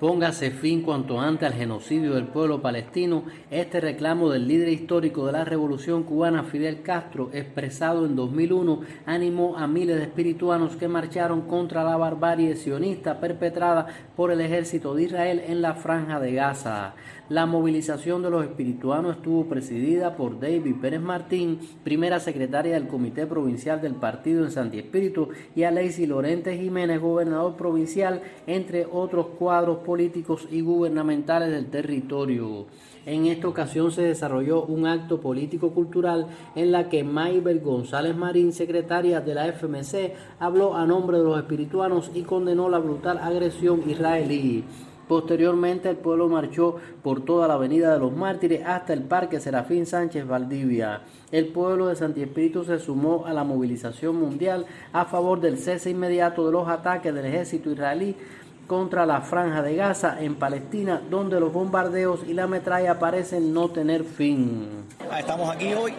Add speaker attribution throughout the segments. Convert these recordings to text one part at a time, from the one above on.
Speaker 1: Póngase fin cuanto antes al genocidio del pueblo palestino. Este reclamo del líder histórico de la revolución cubana, Fidel Castro, expresado en 2001, animó a miles de espirituanos que marcharon contra la barbarie sionista perpetrada por el ejército de Israel en la franja de Gaza. La movilización de los espirituanos estuvo presidida por David Pérez Martín, primera secretaria del Comité Provincial del Partido en Santi Espíritu, y a Lacey Lorente Jiménez, gobernador provincial, entre otros cuadros políticos y gubernamentales del territorio. En esta ocasión se desarrolló un acto político-cultural en la que Maybel González Marín, secretaria de la FMC, habló a nombre de los espirituanos y condenó la brutal agresión israelí. Posteriormente el pueblo marchó por toda la Avenida de los Mártires hasta el Parque Serafín Sánchez Valdivia. El pueblo de Santi Espíritu se sumó a la movilización mundial a favor del cese inmediato de los ataques del ejército israelí contra la franja de Gaza en Palestina, donde los bombardeos y la metralla parecen no tener fin.
Speaker 2: Estamos aquí hoy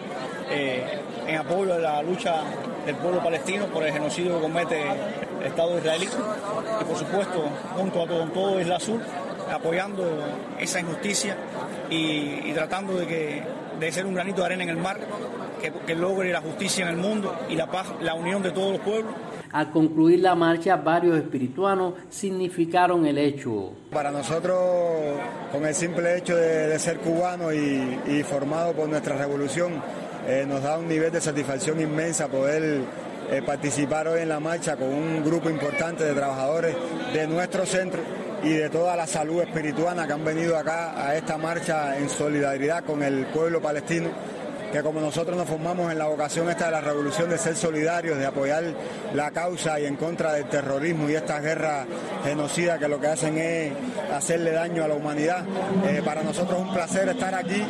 Speaker 2: eh, en apoyo de la lucha del pueblo palestino por el genocidio que comete el Estado israelí y por supuesto junto a todo, todo Isla Sur apoyando esa injusticia y, tratando de, que, de ser un granito de arena en el mar que logre la justicia en el mundo y la paz, la unión de todos los pueblos.
Speaker 1: Al concluir la marcha, varios espirituanos significaron el hecho.
Speaker 3: Para nosotros, con el simple hecho de, ser cubano y, formado por nuestra revolución, eh, nos da un nivel de satisfacción inmensa poder eh, participar hoy en la marcha con un grupo importante de trabajadores de nuestro centro y de toda la salud espirituana que han venido acá a esta marcha en solidaridad con el pueblo palestino que como nosotros nos formamos en la vocación esta de la revolución de ser solidarios, de apoyar la causa y en contra del terrorismo y estas guerras genocidas que lo que hacen es hacerle daño a la humanidad. Eh, para nosotros es un placer estar aquí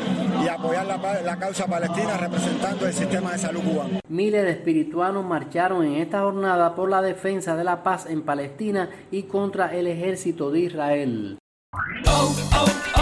Speaker 3: y apoyar la, la causa palestina representando el sistema de salud cubano.
Speaker 1: Miles de espirituanos marcharon en esta jornada por la defensa de la paz en Palestina y contra el ejército de Israel. Oh, oh,
Speaker 4: oh,